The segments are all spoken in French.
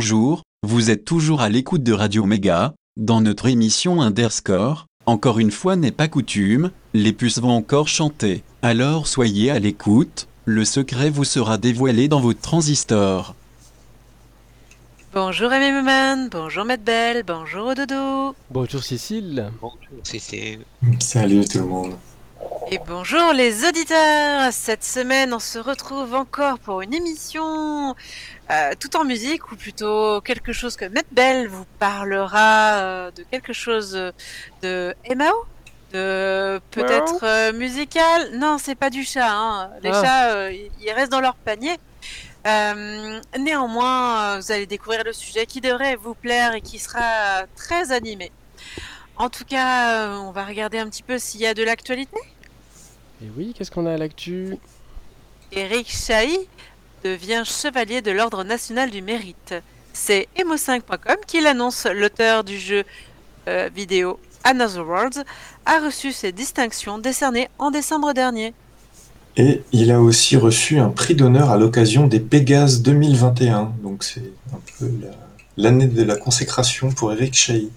Bonjour, vous êtes toujours à l'écoute de Radio Méga, dans notre émission Underscore. Encore une fois n'est pas coutume, les puces vont encore chanter. Alors soyez à l'écoute, le secret vous sera dévoilé dans votre transistor. Bonjour Amy Maman, bonjour Matt Bell, bonjour Dodo. Bonjour Cécile. Bonjour, c'est Salut tout le monde. Et bonjour les auditeurs. Cette semaine, on se retrouve encore pour une émission euh, tout en musique, ou plutôt quelque chose que Matt Bell vous parlera euh, de quelque chose de MAO de peut-être euh, musical? Non, c'est pas du chat. Hein. Les Ah. chats, ils restent dans leur panier. Néanmoins, vous allez découvrir le sujet qui devrait vous plaire et qui sera très animé. En tout cas, on va regarder un petit peu s'il y a de l'actualité. Et oui, qu'est-ce qu'on a à l'actu? Eric Chahi devient chevalier de l'Ordre national du mérite. C'est emo5.com qui l'annonce. L'auteur du jeu euh, vidéo Another Worlds a reçu ses distinctions décernées en décembre dernier. Et il a aussi reçu un prix d'honneur à l'occasion des Pégases 2021. Donc c'est un peu la- l'année de la consécration pour Eric Chahi.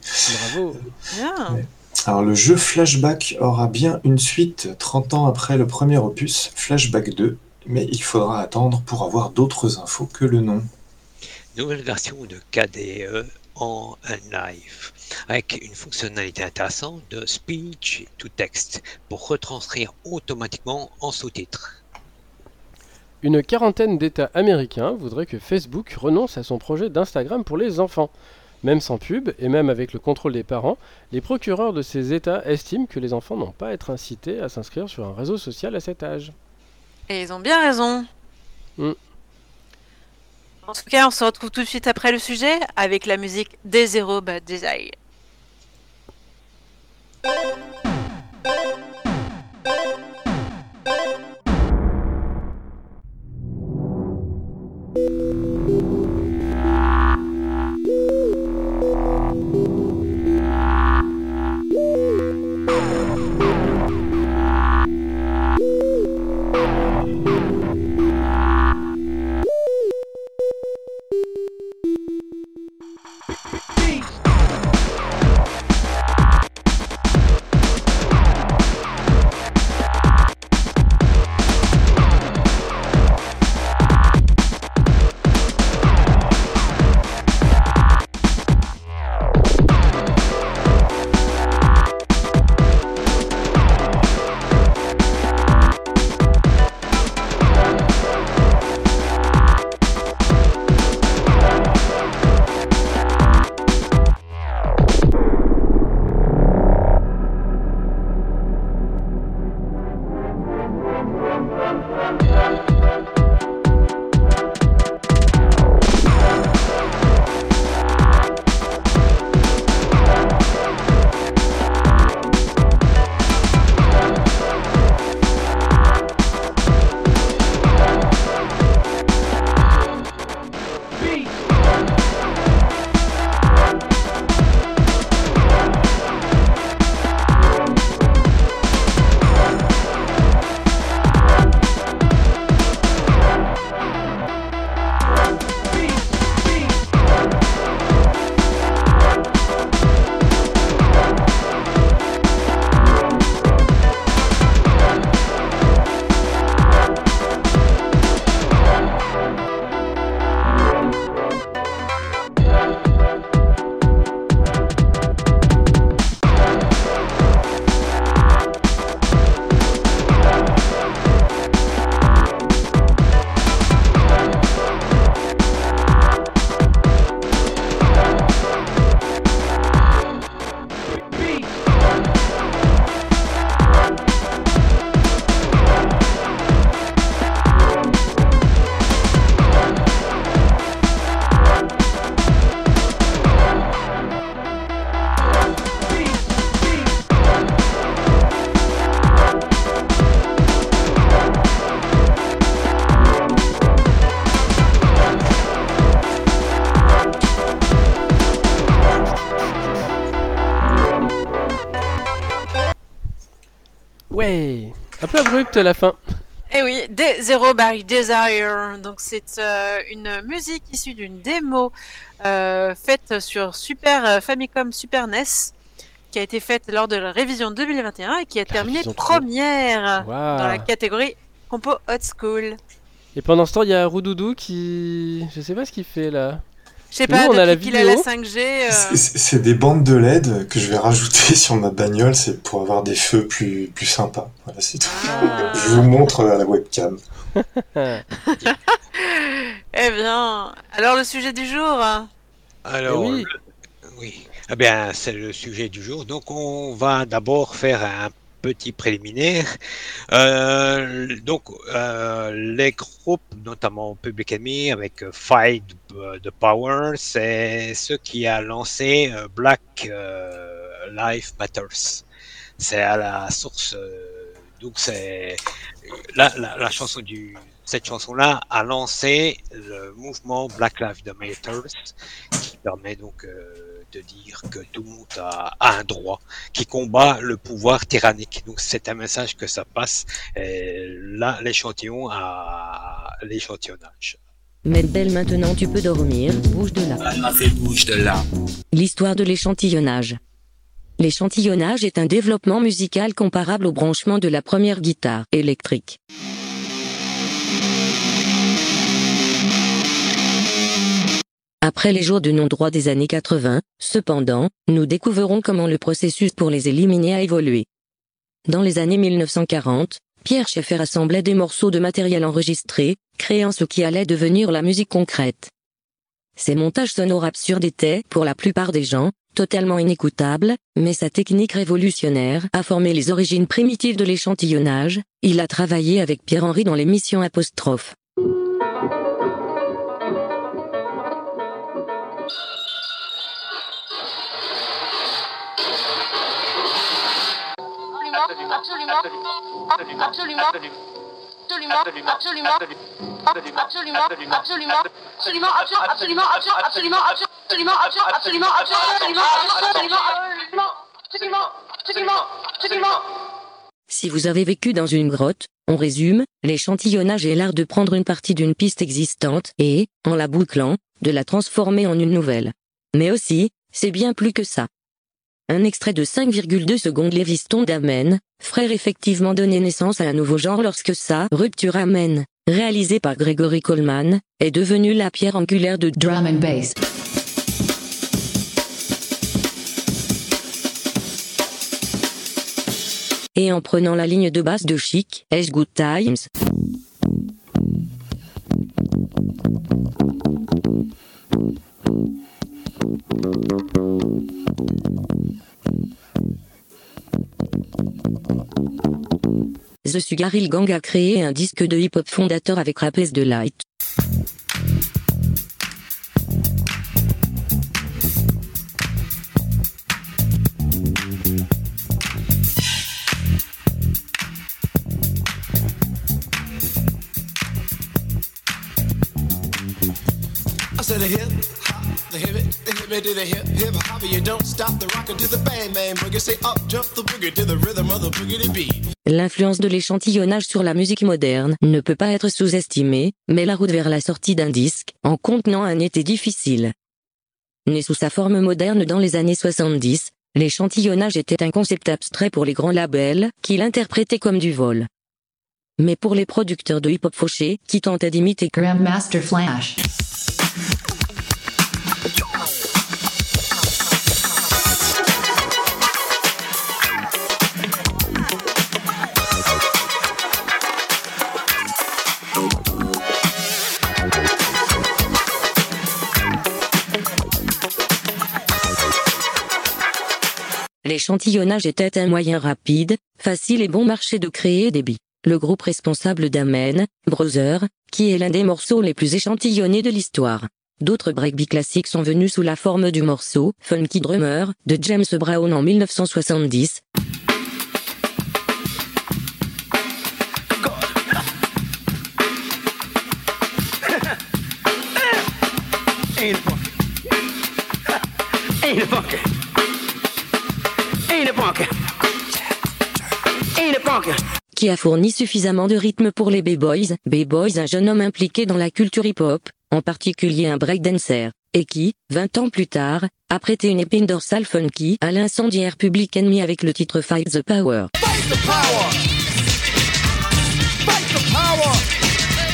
Bravo. Bien. Ouais. Alors le jeu Flashback aura bien une suite 30 ans après le premier opus, Flashback 2, mais il faudra attendre pour avoir d'autres infos que le nom. nouvelle version de KDE en live avec une fonctionnalité intéressante de speech to text pour retranscrire automatiquement en sous-titres. Une quarantaine d'États américains voudraient que Facebook renonce à son projet d'Instagram pour les enfants. Même sans pub et même avec le contrôle des parents, les procureurs de ces États estiment que les enfants n'ont pas à être incités à s'inscrire sur un réseau social à cet âge. Et ils ont bien raison. Mm. En tout cas, on se retrouve tout de suite après le sujet avec la musique des Zero Bad Desire. À la fin. Eh oui, D Zero by Desire. Donc c'est euh, une musique issue d'une démo euh, faite sur Super Famicom Super NES qui a été faite lors de la révision 2021 et qui a terminé première dans la catégorie compo hot school. Et pendant ce temps, il y a Roudoudou qui. Je sais pas ce qu'il fait là. Je sais Nous, pas, on a la a la vidéo. 5G. euh, C'est- des bandes de LED que je vais rajouter sur ma bagnole, c'est pour avoir des feux plus, plus sympas. Voilà, c'est tout. Ah. Je vous montre à la webcam. Eh bien, alors le sujet du jour hein. Alors, Eh oui. le- oui. Eh bien, c'est le sujet du jour. Donc, on va d'abord faire un petit préliminaire. Euh, donc, euh, les groupes, notamment Public Enemy avec euh, Fight the Power, c'est ce qui a lancé Black Lives Matters. C'est à la source. donc, c'est la, chanson du cette chanson-là a lancé le mouvement Black Lives Matter qui permet donc de dire que tout le monde a, a un droit, qui combat le pouvoir tyrannique. Donc c'est un message que ça passe. Et là, l'échantillon à l'échantillonnage. Medbel maintenant tu peux dormir, bouge de là. Fait bouge de là. L'histoire de l'échantillonnage. L'échantillonnage est un développement musical comparable au branchement de la première guitare électrique. Après les jours de non-droit des années 80, cependant, nous découvrirons comment le processus pour les éliminer a évolué. Dans les années 1940, Pierre Schaeffer assemblait des morceaux de matériel enregistré, créant ce qui allait devenir la musique concrète. Ces montages sonores absurdes étaient, pour la plupart des gens, totalement inécoutables, mais sa technique révolutionnaire a formé les origines primitives de l'échantillonnage, il a travaillé avec Pierre-Henry dans l'émission Apostrophe. Absolument, absolument, absolument, absolument, absolument, absolument, absolument, absolument, absolument, absolument, absolument, absolument, absolument, absolument, absolument, absolument, absolument, absolument, absolument. Si vous avez vécu dans une grotte, on résume, l'échantillonnage est l'art de prendre une partie d'une piste existante et, en la bouclant, de la transformer en une nouvelle. Mais aussi, c'est bien plus que ça. Un extrait de 5,2 secondes Léviston d'Amen, frère effectivement donné naissance à un nouveau genre lorsque sa rupture Amen, réalisé par Gregory Coleman, est devenu la pierre angulaire de drum and bass. et en prenant la ligne de basse de Chic, Est Good Times. The Sugar Hill Gang a créé un disque de hip-hop fondateur avec Rapes de Light. L'influence de l'échantillonnage sur la musique moderne ne peut pas être sous-estimée, mais la route vers la sortie d'un disque, en contenant un été difficile. Né sous sa forme moderne dans les années 70, l'échantillonnage était un concept abstrait pour les grands labels, qui l'interprétaient comme du vol. Mais pour les producteurs de hip-hop fauchés, qui tentaient d'imiter Grandmaster Flash. L'échantillonnage était un moyen rapide, facile et bon marché de créer des beats. Le groupe responsable d'Amen, Brother, qui est l'un des morceaux les plus échantillonnés de l'histoire. D'autres breakbeats classiques sont venus sous la forme du morceau Funky Drummer de James Brown en 1970. Qui a fourni suffisamment de rythme pour les B-Boys. B-Boys, un jeune homme impliqué dans la culture hip-hop, en particulier un breakdancer, et qui, 20 ans plus tard, a prêté une épine dorsale funky à l'incendiaire Public Enemy avec le titre Fight the Power. Fight the power. Fight the power.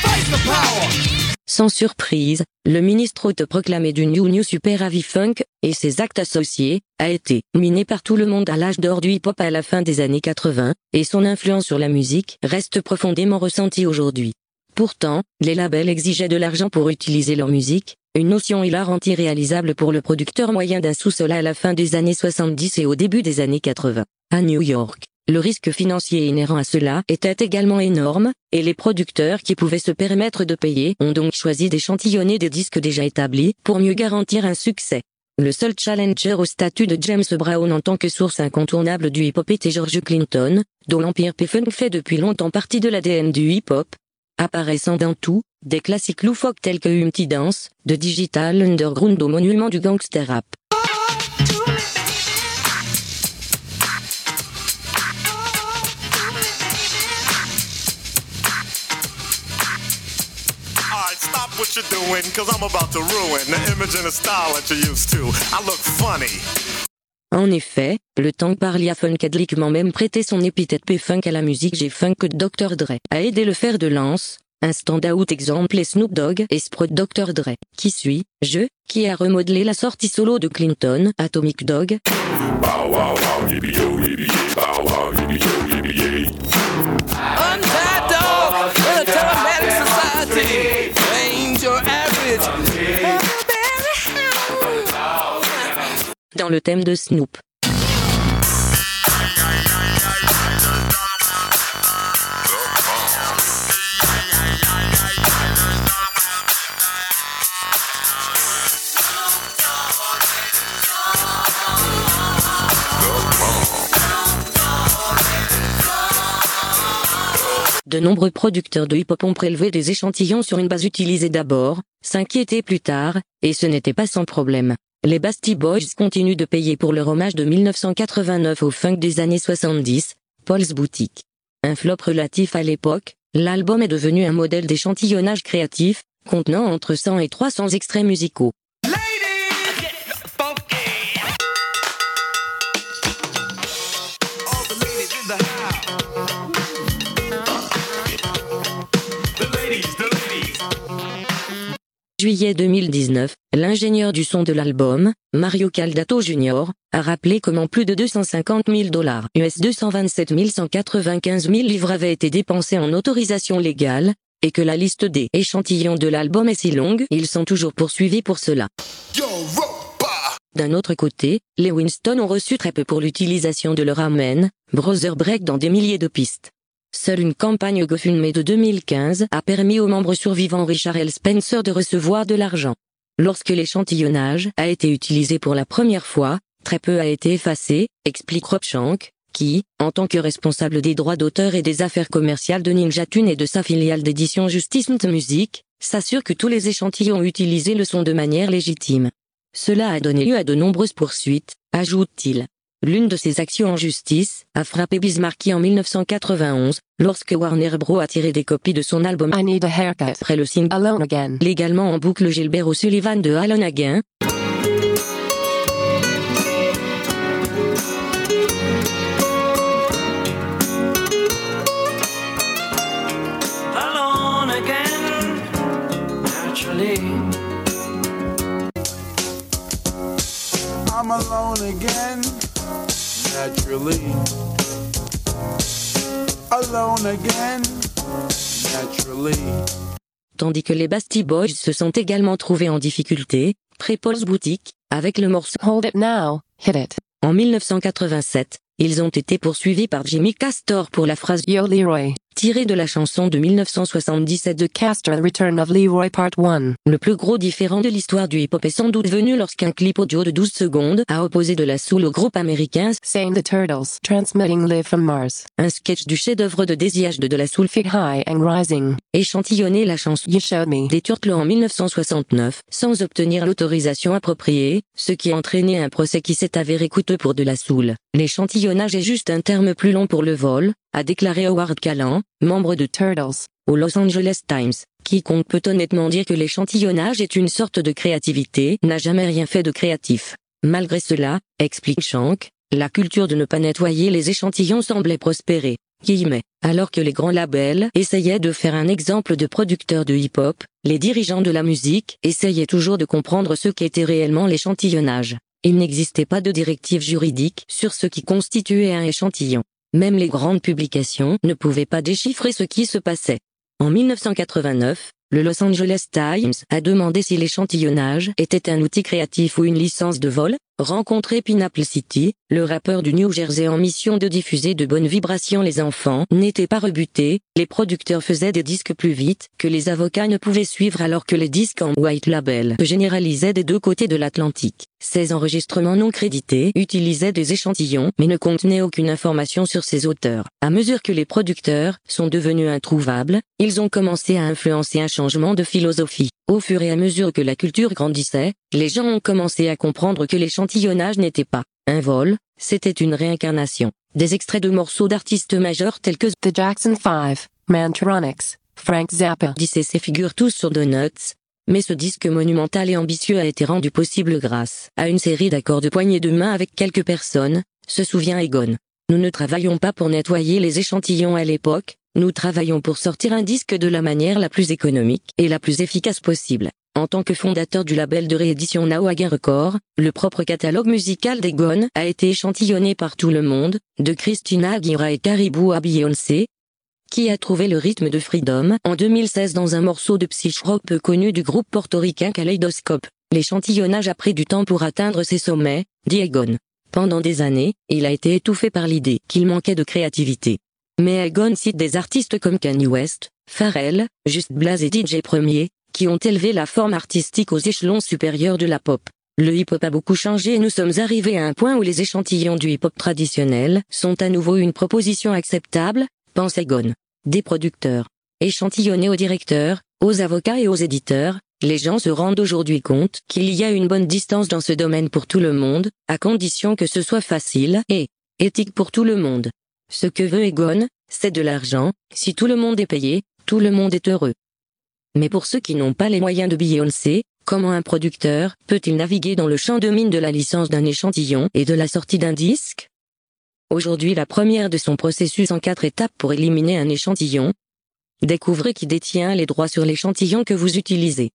Fight the power. Sans surprise, le ministre autoproclamé du New New Super Avi Funk, et ses actes associés, a été miné par tout le monde à l'âge d'or du hip-hop à la fin des années 80, et son influence sur la musique reste profondément ressentie aujourd'hui. Pourtant, les labels exigeaient de l'argent pour utiliser leur musique, une notion hilarante irréalisable pour le producteur moyen d'un sous-sol à la fin des années 70 et au début des années 80. À New York, le risque financier inhérent à cela était également énorme, et les producteurs qui pouvaient se permettre de payer ont donc choisi d'échantillonner des disques déjà établis pour mieux garantir un succès. Le seul challenger au statut de James Brown en tant que source incontournable du hip-hop était George Clinton, dont l'empire P-Funk fait depuis longtemps partie de l'ADN du hip-hop, apparaissant dans tout, des classiques loufoques tels que Humpty Dance, de Digital Underground au monument du gangster rap. What you're doing, cause I'm about to ruin the image and the style that you're used to. I look funny. En effet, le temps Parlia même prêté son épithète P-Funk à la musique G-Funk que Dr. Dre a aidé le fer de lance, un stand-out exemple est Snoop Dogg et Sprout Dr. Dre, qui suit, je, qui a remodelé la sortie solo de Clinton, Atomic Dog, in a society dans le thème de Snoop. De nombreux producteurs de hip-hop ont prélevé des échantillons sur une base utilisée d'abord, s'inquiéter plus tard, et ce n'était pas sans problème. Les Basti Boys continuent de payer pour leur hommage de 1989 au funk des années 70, Paul's Boutique. Un flop relatif à l'époque, l'album est devenu un modèle d'échantillonnage créatif, contenant entre 100 et 300 extraits musicaux. Juillet 2019, l'ingénieur du son de l'album, Mario Caldato Jr., a rappelé comment plus de 250 000 dollars US 227 195 000 livres avaient été dépensés en autorisation légale, et que la liste des échantillons de l'album est si longue, ils sont toujours poursuivis pour cela. D'un autre côté, les Winston ont reçu très peu pour l'utilisation de leur Amen, Brother Break dans des milliers de pistes. Seule une campagne GoFundMe de 2015 a permis aux membres survivants Richard L. Spencer de recevoir de l'argent. Lorsque l'échantillonnage a été utilisé pour la première fois, très peu a été effacé, explique Rob Shank, qui, en tant que responsable des droits d'auteur et des affaires commerciales de Ninja Tune et de sa filiale d'édition Justice Music, s'assure que tous les échantillons utilisés le sont de manière légitime. Cela a donné lieu à de nombreuses poursuites, ajoute-t-il. L'une de ces actions en justice a frappé Bismarcky en 1991, lorsque Warner Bros. a tiré des copies de son album I Need a Haircut. après le signe Alone Again. légalement en boucle Gilbert O'Sullivan de Alone again, naturally. I'm alone again. Naturally. Alone again. Naturally. tandis que les Basti Boys se sont également trouvés en difficulté, pré-Paul's Boutique, avec le morceau Hold it now. Hit it. En 1987, ils ont été poursuivis par Jimmy Castor pour la phrase Yo Leroy. Tirée de la chanson de 1977 de Castor Return of Leroy Part 1. Le plus gros différent de l'histoire du hip-hop est sans doute venu lorsqu'un clip audio de 12 secondes a opposé de la soul au groupe américain Saying the Turtles. Transmitting live from Mars. un sketch du chef-d'œuvre de Desi de de la soul Fit high and rising. échantillonné la chanson You me. des Turtles en 1969, sans obtenir l'autorisation appropriée, ce qui a entraîné un procès qui s'est avéré coûteux pour de la soul. L'échantillonnage est juste un terme plus long pour le vol, a déclaré Howard Callan, membre de Turtles. au Los Angeles Times. Quiconque peut honnêtement dire que l'échantillonnage est une sorte de créativité n'a jamais rien fait de créatif. Malgré cela, explique Shank, la culture de ne pas nettoyer les échantillons semblait prospérer. Guillemets. Alors que les grands labels essayaient de faire un exemple de producteurs de hip-hop, les dirigeants de la musique essayaient toujours de comprendre ce qu'était réellement l'échantillonnage. Il n'existait pas de directive juridique sur ce qui constituait un échantillon. Même les grandes publications ne pouvaient pas déchiffrer ce qui se passait. En 1989, le Los Angeles Times a demandé si l'échantillonnage était un outil créatif ou une licence de vol. Rencontré Pineapple City, le rappeur du New Jersey en mission de diffuser de bonnes vibrations les enfants n'était pas rebuté, les producteurs faisaient des disques plus vite que les avocats ne pouvaient suivre alors que les disques en white label généralisaient des deux côtés de l'Atlantique. Ces enregistrements non crédités utilisaient des échantillons mais ne contenaient aucune information sur ses auteurs. À mesure que les producteurs sont devenus introuvables, ils ont commencé à influencer un changement de philosophie. Au fur et à mesure que la culture grandissait, les gens ont commencé à comprendre que l'échantillonnage n'était pas un vol, c'était une réincarnation. Des extraits de morceaux d'artistes majeurs tels que The Jackson 5, Mantronics, Frank Zappa. DCC figurent tous sur Donuts, mais ce disque monumental et ambitieux a été rendu possible grâce à une série d'accords de poignée de main avec quelques personnes, se souvient Egon. Nous ne travaillons pas pour nettoyer les échantillons à l'époque, nous travaillons pour sortir un disque de la manière la plus économique et la plus efficace possible. En tant que fondateur du label de réédition Nawaga Record, le propre catalogue musical d'Egon a été échantillonné par tout le monde, de Christina Aguilera et Caribou à Beyoncé, qui a trouvé le rythme de Freedom en 2016 dans un morceau de psych-rock peu connu du groupe portoricain Kaleidoscope. L'échantillonnage a pris du temps pour atteindre ses sommets, dit Egon. Pendant des années, il a été étouffé par l'idée qu'il manquait de créativité. Mais Egon cite des artistes comme Kanye West, Pharrell, Just Blaze et DJ Premier, qui ont élevé la forme artistique aux échelons supérieurs de la pop. Le hip-hop a beaucoup changé et nous sommes arrivés à un point où les échantillons du hip-hop traditionnel sont à nouveau une proposition acceptable, pense Egon. Des producteurs, échantillonnés aux directeurs, aux avocats et aux éditeurs, les gens se rendent aujourd'hui compte qu'il y a une bonne distance dans ce domaine pour tout le monde, à condition que ce soit facile et éthique pour tout le monde. Ce que veut Egon, c'est de l'argent, si tout le monde est payé, tout le monde est heureux. Mais pour ceux qui n'ont pas les moyens de Beyoncé, comment un producteur peut-il naviguer dans le champ de mine de la licence d'un échantillon et de la sortie d'un disque? Aujourd'hui la première de son processus en quatre étapes pour éliminer un échantillon. Découvrez qui détient les droits sur l'échantillon que vous utilisez.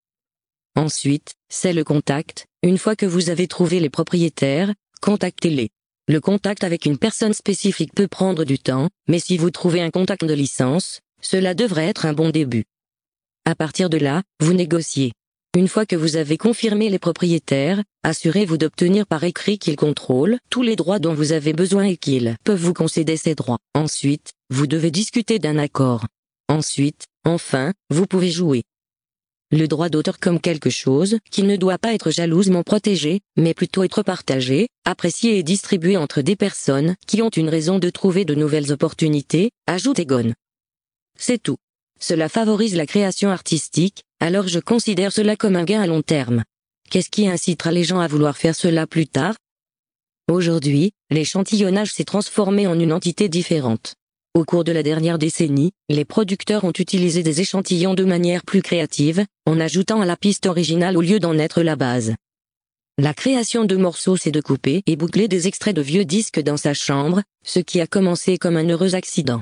Ensuite, c'est le contact, une fois que vous avez trouvé les propriétaires, contactez-les. Le contact avec une personne spécifique peut prendre du temps, mais si vous trouvez un contact de licence, cela devrait être un bon début. À partir de là, vous négociez. Une fois que vous avez confirmé les propriétaires, assurez-vous d'obtenir par écrit qu'ils contrôlent tous les droits dont vous avez besoin et qu'ils peuvent vous concéder ces droits. Ensuite, vous devez discuter d'un accord. Ensuite, enfin, vous pouvez jouer. Le droit d'auteur comme quelque chose qui ne doit pas être jalousement protégé, mais plutôt être partagé, apprécié et distribué entre des personnes qui ont une raison de trouver de nouvelles opportunités, ajoute Egon. C'est tout. Cela favorise la création artistique, alors je considère cela comme un gain à long terme. Qu'est-ce qui incitera les gens à vouloir faire cela plus tard? Aujourd'hui, l'échantillonnage s'est transformé en une entité différente. Au cours de la dernière décennie, les producteurs ont utilisé des échantillons de manière plus créative, en ajoutant à la piste originale au lieu d'en être la base. La création de morceaux c'est de couper et boucler des extraits de vieux disques dans sa chambre, ce qui a commencé comme un heureux accident.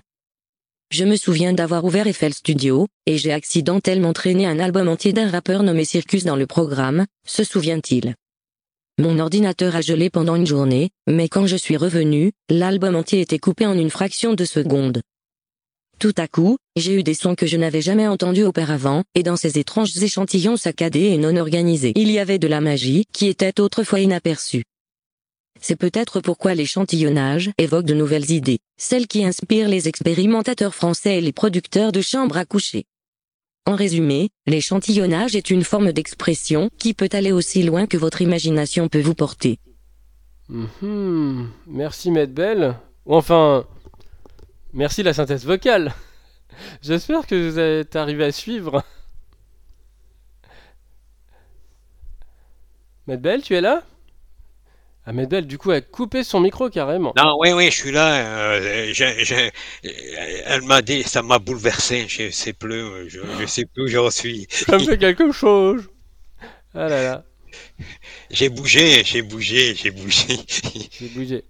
Je me souviens d'avoir ouvert Eiffel Studio, et j'ai accidentellement traîné un album entier d'un rappeur nommé Circus dans le programme, se souvient-il. Mon ordinateur a gelé pendant une journée, mais quand je suis revenu, l'album entier était coupé en une fraction de seconde. Tout à coup, j'ai eu des sons que je n'avais jamais entendus auparavant, et dans ces étranges échantillons saccadés et non organisés, il y avait de la magie qui était autrefois inaperçue. C'est peut-être pourquoi l'échantillonnage évoque de nouvelles idées, celles qui inspirent les expérimentateurs français et les producteurs de chambres à coucher. En résumé, l'échantillonnage est une forme d'expression qui peut aller aussi loin que votre imagination peut vous porter. Mhm. Merci Maître Bell. Ou enfin, merci la synthèse vocale. J'espère que vous êtes arrivé à suivre. Maître Bell, tu es là? Ahmed Bell, du coup, a coupé son micro carrément. Non, oui, oui, je suis là. euh, elle m'a dit, ça m'a bouleversé. Je sais plus, je, je sais plus où j'en suis. Ça me fait quelque chose. Ah là là, J'ai bougé, j'ai bougé, j'ai bougé. j'ai bougé.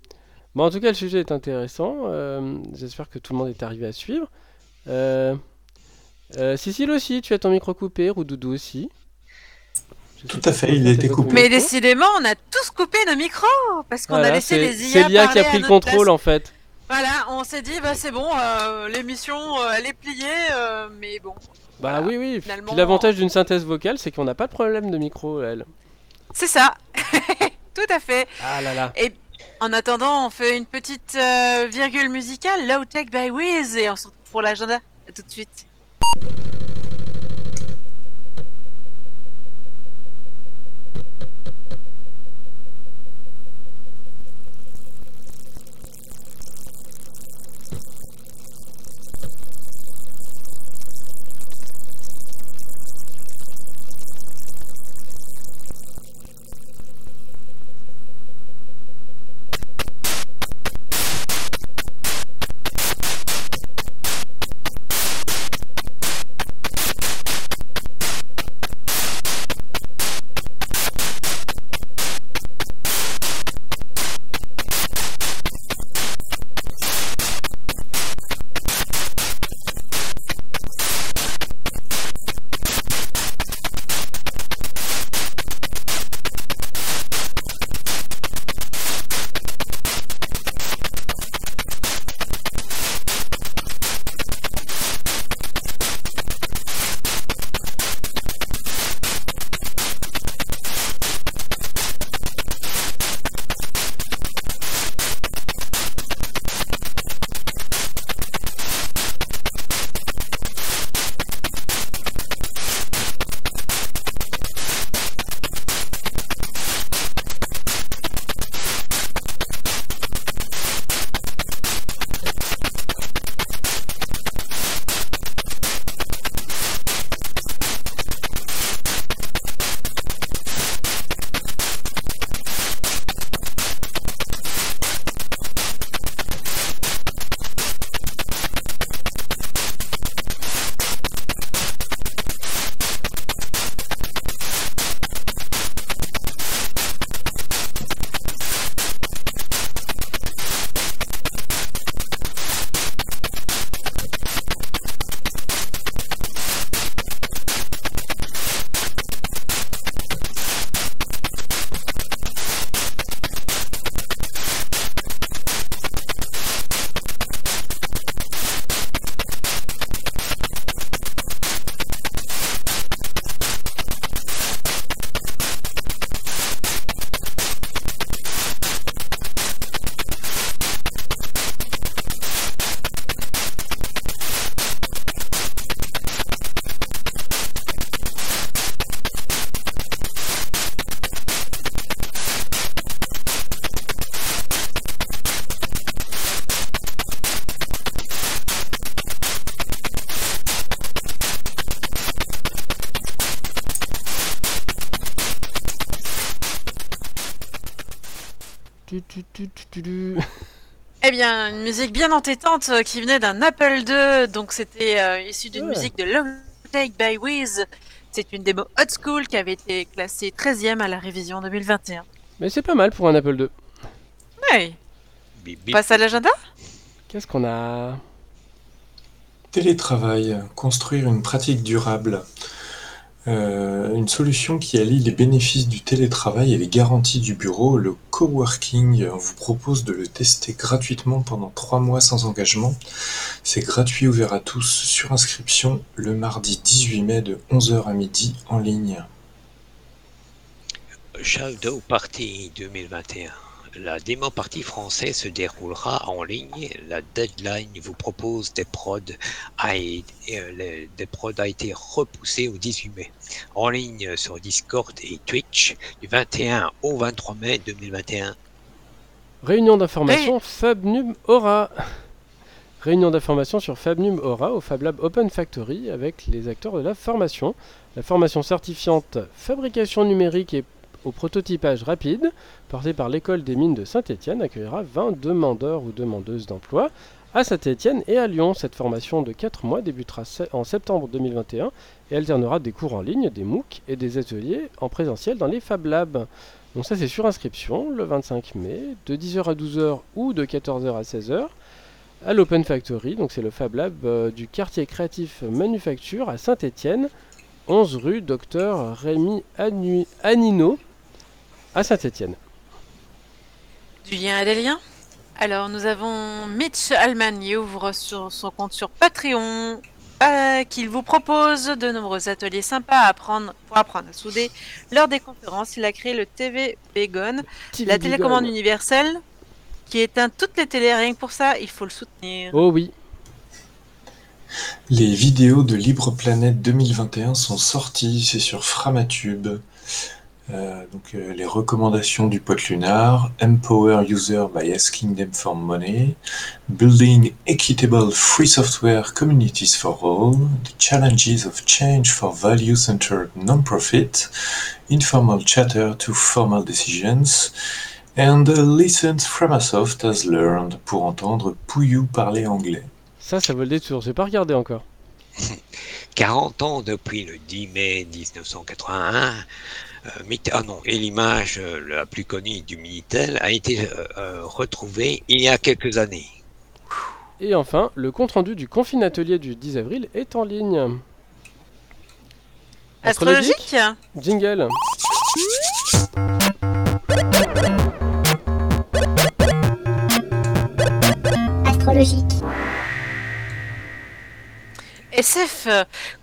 Bon, en tout cas, le sujet est intéressant. euh, J'espère que tout le monde est arrivé à suivre. Euh, euh, Cécile aussi, tu as ton micro coupé, Roudoudou aussi. Je Tout à fait, il a été coupé. Mais décidément, on a tous coupé nos micros parce qu'on a laissé c'est les c'est IA l'IA qui a pris le contrôle place. en fait. Voilà, on s'est dit, bah c'est bon, euh, l'émission, euh, elle est pliée, euh, mais bon. Bah Voilà. oui, oui. Finalement- Puis l'avantage d'une synthèse vocale, c'est qu'on n'a pas de problème de micro, elle. C'est ça. Tout à fait. Ah là là. Et en attendant, on fait une petite euh, virgule musicale, Low Tech by Wiz, et on se retrouve pour l'agenda. Tout de suite. Bien, une musique bien entêtante euh, qui venait d'un Apple II, donc c'était euh, issu d'une Ouais. musique de Low Tech by Wiz. C'est une démo hot school qui avait été classée 13e à la révision 2021. Mais c'est pas mal pour un Apple II. Ouais, bip. passe à l'agenda? Qu'est-ce qu'on a? Télétravail, construire une pratique durable. Euh, une solution qui allie les bénéfices du télétravail et les garanties du bureau, le coworking vous propose de le tester gratuitement pendant trois mois sans engagement. C'est gratuit, ouvert à tous, sur inscription le mardi 18 mai de 11h à midi en ligne. Shadow Party 2021. La démo partie française se déroulera en ligne. La deadline vous propose des prods a, et, euh, des prods a été repoussé au 18 mai. En ligne sur Discord et Twitch du 21 au 23 mai 2021. Réunion d'information FabNum Aura. Réunion d'information sur FabNum Aura au Fab Lab Open Factory avec les acteurs de la formation. La formation certifiante fabrication numérique et au prototypage rapide, porté par l'école des mines de Saint-Étienne, accueillera 20 demandeurs ou demandeuses d'emploi à Saint-Étienne et à Lyon. Cette formation de 4 mois débutera en septembre 2021 et alternera des cours en ligne, des MOOC et des ateliers en présentiel dans les Fab Labs. Donc ça c'est sur inscription le 25 mai, de 10h à 12h ou de 14h à 16h à l'Open Factory, donc c'est le Fab Lab euh, du quartier créatif Manufacture à Saint-Étienne, 11 rue Docteur Rémi Anino à Saint-Étienne. Du lien et des liens Alors, nous avons Mitch Alman qui ouvre sur son compte sur Patreon, euh, qu'il vous propose de nombreux ateliers sympas à apprendre, pour apprendre à souder. Lors des conférences, il a créé le TV Begon, la télécommande universelle, qui éteint toutes les télés. Rien que pour ça, il faut le soutenir. Oh oui, Les vidéos de Libre Planète 2021 sont sorties, c'est sur Framatube. Euh, donc euh, les recommandations du pote lunar, Empower User by Asking Them for Money, Building Equitable Free Software Communities for All, The Challenges of Change for Value-Centered Non-Profit, Informal Chatter to Formal Decisions, and Lessons Framasoft has learned pour entendre Pouillou parler anglais. ça, ça vaut le détour, j'ai pas regardé encore. 40 ans depuis le 10 mai 1981, euh, Mit- ah non, et l'image euh, la plus connue du Minitel a été euh, euh, retrouvée il y a quelques années. Et enfin, le compte-rendu du confine atelier du 10 avril est en ligne. Astrologique Jingle. Astrologique. SF,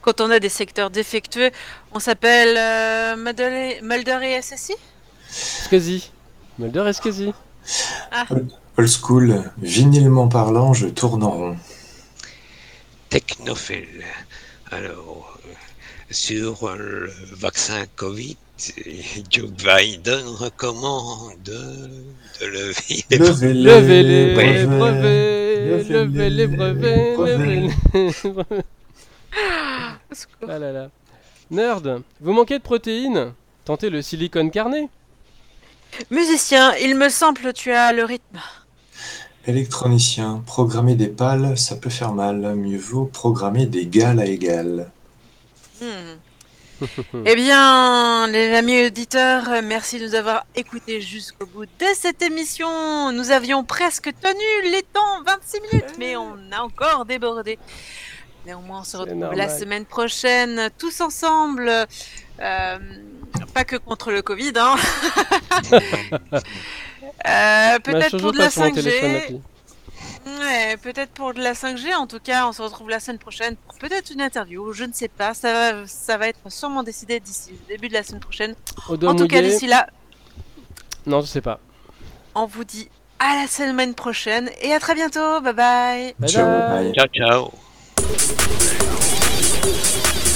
quand on a des secteurs défectueux, on s'appelle euh, Mulder et- Mulder et SSI Scazy. Mulder et Scazy. Old school, vinylement parlant, je tourne en rond. Technophile. Alors, euh, sur le vaccin Covid, Joe Biden recommande de, lever les Levez Levez les brevets, levez les brevets, brevets. levez les brevets. Ah là là. Nerd, vous manquez de protéines Tentez le silicone carné. Musicien, il me semble tu as le rythme. Électronicien, programmer des pales, ça peut faire mal. Mieux vaut programmer d'égal à égal. Hmm. eh bien, les amis auditeurs, merci de nous avoir écoutés jusqu'au bout de cette émission. Nous avions presque tenu les temps 26 minutes, mais on a encore débordé. Néanmoins, on se retrouve la semaine prochaine, tous ensemble. euh, pas que contre le Covid, hein. Euh, Marche peut-être pour de la sur mon téléphone 5G. appli. Ouais, peut-être pour de la 5G. En tout cas, on se retrouve la semaine prochaine pour peut-être une interview. Je ne sais pas. Ça va, ça va être sûrement décidé d'ici le début de la semaine prochaine. En tout cas, d'ici là, Non, je sais pas. on vous dit à la semaine prochaine et à très bientôt. Bye bye. Bye Ciao, bye. bye. Ciao, ciao. Thank you.